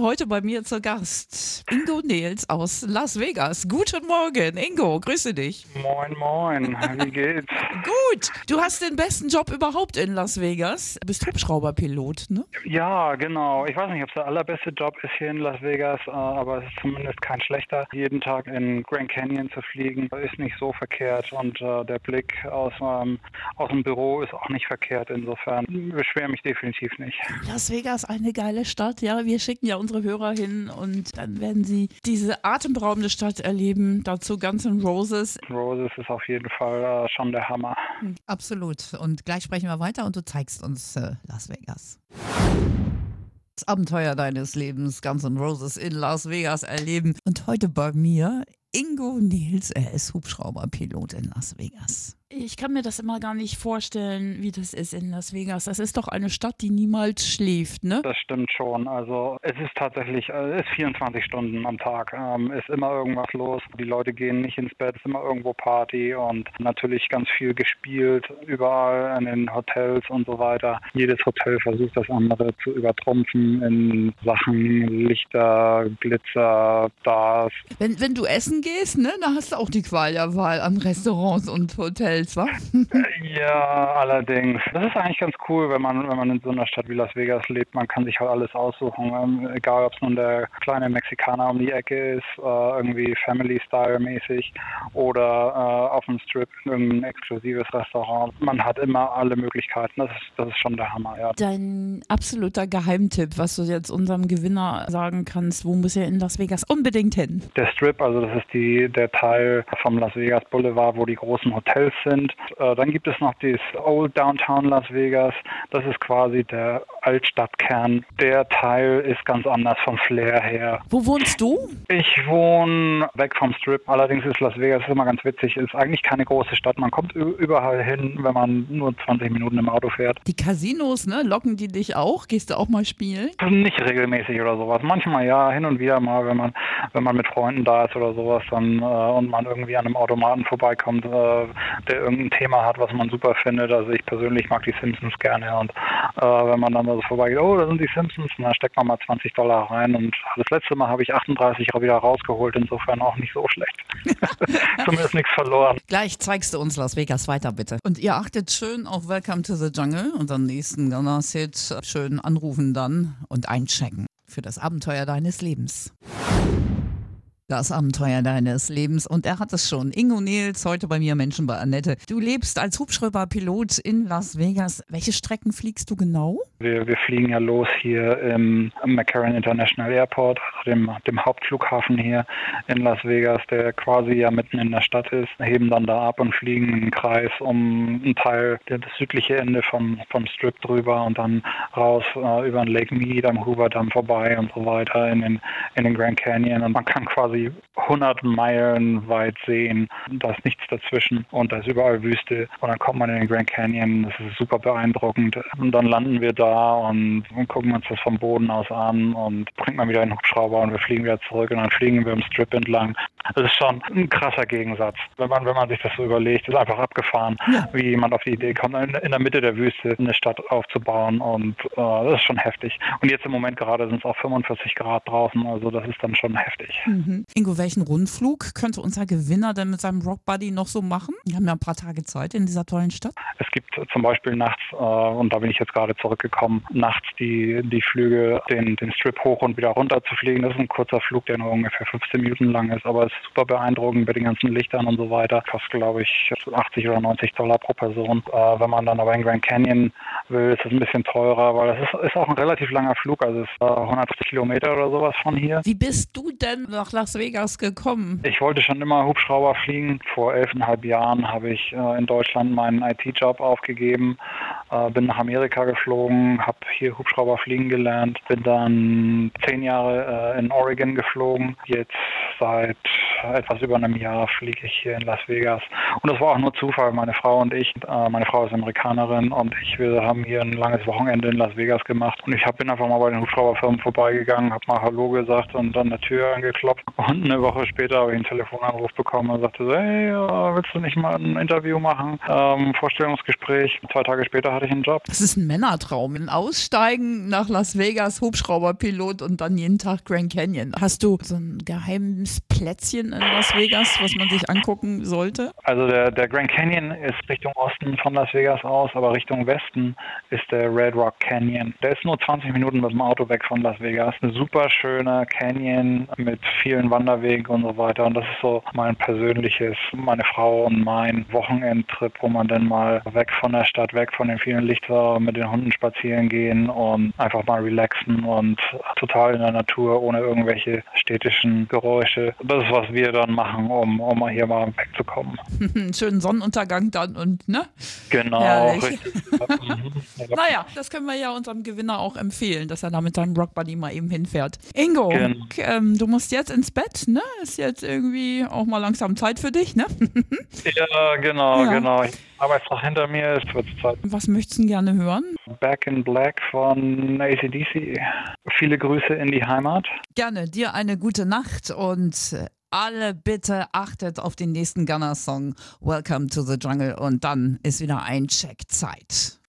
Heute bei mir zu Gast Ingo Nils aus Las Vegas. Guten Morgen, Ingo, grüße dich. Moin, moin, wie geht's? Gut, du hast den besten Job überhaupt in Las Vegas. Du bist Hubschrauberpilot, ne? Ja, genau. Ich weiß nicht, ob es der allerbeste Job ist hier in Las Vegas, äh, aber es ist zumindest kein schlechter. Jeden Tag in Grand Canyon zu fliegen, ist nicht so verkehrt und äh, der Blick aus, ähm, aus dem Büro ist auch nicht verkehrt. Insofern beschwere mich definitiv nicht. Las Vegas, eine geile Stadt. Ja, wir schicken ja unsere Hörer hin und dann werden sie diese atemberaubende Stadt erleben. Dazu Guns N' Roses. Roses ist auf jeden Fall äh, schon der Hammer. Absolut. Und gleich sprechen wir weiter und du zeigst uns äh, Las Vegas. Das Abenteuer deines Lebens, Guns N' Roses in Las Vegas erleben. Und heute bei mir Ingo Nils, er ist Hubschrauberpilot in Las Vegas. Ich kann mir das immer gar nicht vorstellen, wie das ist in Las Vegas. Das ist doch eine Stadt, die niemals schläft, ne? Das stimmt schon. Also es ist tatsächlich, äh, es ist 24 Stunden am Tag. Ähm, ist immer irgendwas los. Die Leute gehen nicht ins Bett, es ist immer irgendwo Party und natürlich ganz viel gespielt, überall in den Hotels und so weiter. Jedes Hotel versucht das andere zu übertrumpfen in Sachen Lichter, Glitzer, Stars. Wenn, wenn du essen gehst, ne, da hast du auch die Qual der Wahl an Restaurants und Hotels, wa? Ja, allerdings. Das ist eigentlich ganz cool, wenn man, wenn man in so einer Stadt wie Las Vegas lebt. Man kann sich halt alles aussuchen. Ähm, egal, ob es nun der kleine Mexikaner um die Ecke ist, äh, irgendwie Family-Style-mäßig oder äh, auf dem Strip irgendein exklusives Restaurant. Man hat immer alle Möglichkeiten. Das ist, das ist schon der Hammer, ja. Dein absoluter Geheimtipp, was du jetzt unserem Gewinner sagen kannst, wo muss er in Las Vegas unbedingt hin? Der Strip, also das ist die, der Teil vom Las Vegas Boulevard, wo die großen Hotels sind. Äh, dann gibt es noch das Old Downtown Las Vegas. Das ist quasi der Altstadtkern. Der Teil ist ganz anders vom Flair her. Wo wohnst du? Ich wohne weg vom Strip. Allerdings ist Las Vegas immer ganz witzig. Ist eigentlich keine große Stadt. Man kommt überall hin, wenn man nur 20 Minuten im Auto fährt. Die Casinos, ne? Locken die dich auch? Gehst du auch mal spielen? Nicht regelmäßig oder sowas. Manchmal ja, hin und wieder mal, wenn man wenn man mit Freunden da ist oder sowas, dann äh, und man irgendwie an einem Automaten vorbeikommt, äh, der irgendein Thema hat, was man super findet. Also ich persönlich mag die Simpsons gerne und äh, wenn man dann da so vorbeigeht, oh, da sind die Simpsons, und dann steckt man mal 20 Dollar rein und das letzte Mal habe ich 38 wieder rausgeholt, insofern auch nicht so schlecht. Zumindest nichts verloren. Gleich zeigst du uns Las Vegas weiter, bitte. Und ihr achtet schön auf Welcome to the Jungle und am nächsten Gunner-Hit schön anrufen dann und einchecken für das Abenteuer deines Lebens. Das Abenteuer deines Lebens. Und er hat es schon. Ingo Nils, heute bei mir Menschen bei Annette. Du lebst als Hubschrauberpilot in Las Vegas. Welche Strecken fliegst du genau? Wir, wir fliegen ja los hier im McCarran International Airport, also dem, dem Hauptflughafen hier in Las Vegas, der quasi ja mitten in der Stadt ist, heben dann da ab und fliegen einen Kreis um einen Teil, das südliche Ende vom, vom Strip drüber und dann raus äh, über den Lake Mead am Hoover Dam vorbei und so weiter in den, in den Grand Canyon und man kann quasi 100 Meilen weit sehen. Da ist nichts dazwischen und da ist überall Wüste und dann kommt man in den Grand Canyon. Das ist super beeindruckend. Und dann landen wir da und, gucken uns das vom Boden aus an und bringt man wieder einen Hubschrauber und wir fliegen wieder zurück und dann fliegen wir im Strip entlang. Das ist schon ein krasser Gegensatz. Wenn man, wenn man sich das so überlegt, ist einfach abgefahren, wie jemand auf die Idee kommt, in, in der Mitte der Wüste eine Stadt aufzubauen und äh, das ist schon heftig. Und jetzt im Moment gerade sind es auch 45 Grad draußen, also das ist dann schon heftig. Mhm. Ingo, welchen Rundflug könnte unser Gewinner denn mit seinem Rockbuddy noch so machen? Wir haben ja ein paar Tage Zeit in dieser tollen Stadt. Es gibt zum Beispiel nachts, äh, und da bin ich jetzt gerade zurückgekommen, nachts die, die Flüge, den, den Strip hoch und wieder runter zu fliegen. Das ist ein kurzer Flug, der nur ungefähr 15 Minuten lang ist, aber es ist super beeindruckend mit den ganzen Lichtern und so weiter. Kostet, glaube ich, 80 oder 90 Dollar pro Person. Äh, wenn man dann aber in Grand Canyon will, ist es ein bisschen teurer, weil das ist, ist auch ein relativ langer Flug, also es ist äh, 180 Kilometer oder sowas von hier. Wie bist du denn nach Las Vegas gekommen? Ich wollte schon immer Hubschrauber fliegen. Vor elfeinhalb Jahren habe ich äh, in Deutschland meinen IT-Job aufgegeben, äh, bin nach Amerika geflogen, habe hier Hubschrauber fliegen gelernt, bin dann zehn Jahre äh, in Oregon geflogen. Jetzt seit etwas über einem Jahr fliege ich hier in Las Vegas. Und das war auch nur Zufall. Meine Frau und ich, äh, meine Frau ist Amerikanerin und ich, wir haben hier ein langes Wochenende in Las Vegas gemacht. Und ich hab, bin einfach mal bei den Hubschrauberfirmen vorbeigegangen, habe mal Hallo gesagt und dann eine Tür angeklopft. Und eine Woche später habe ich einen Telefonanruf bekommen und sagte so, hey, willst du nicht mal ein Interview machen? Ähm, Vorstellungsgespräch. Zwei Tage später hatte ich einen Job. Das ist ein Männertraum. Ein Aussteigen nach Las Vegas, Hubschrauberpilot und dann jeden Tag Grand Canyon. Hast du so ein geheimes Plätzchen in Las Vegas, was man sich angucken sollte? Also der, der Grand Canyon ist Richtung Osten von Las Vegas aus, aber Richtung Westen ist der Red Rock Canyon. Der ist nur 20 Minuten mit dem Auto weg von Las Vegas. Ein super schöner Canyon mit vielen Wanderwegen und so weiter. Und das ist so mein persönliches, meine Frau und mein Wochenendtrip, wo man dann mal weg von der Stadt, weg von den vielen Lichtern mit den Hunden spazieren gehen und einfach mal relaxen und total in der Natur ohne irgendwelche städtischen Geräusche. Das ist, was wir dann machen, um, um hier mal wegzukommen. Schönen Sonnenuntergang dann und ne? Genau, naja, das können wir ja unserem Gewinner auch empfehlen, dass er da mit seinem Rockbuddy mal eben hinfährt. Ingo, genau. ähm, du musst jetzt ins Bett, ne? Ist jetzt irgendwie auch mal langsam Zeit für dich, ne? ja, genau, ja. genau. Arbeitstag hinter mir, es wird Zeit. Was möchtest du gerne hören? Back in Black von ACDC. Viele Grüße in die Heimat. Gerne, dir eine gute Nacht und alle bitte achtet auf den nächsten Gunner-Song Welcome to the Jungle und dann ist wieder ein Check Zeit.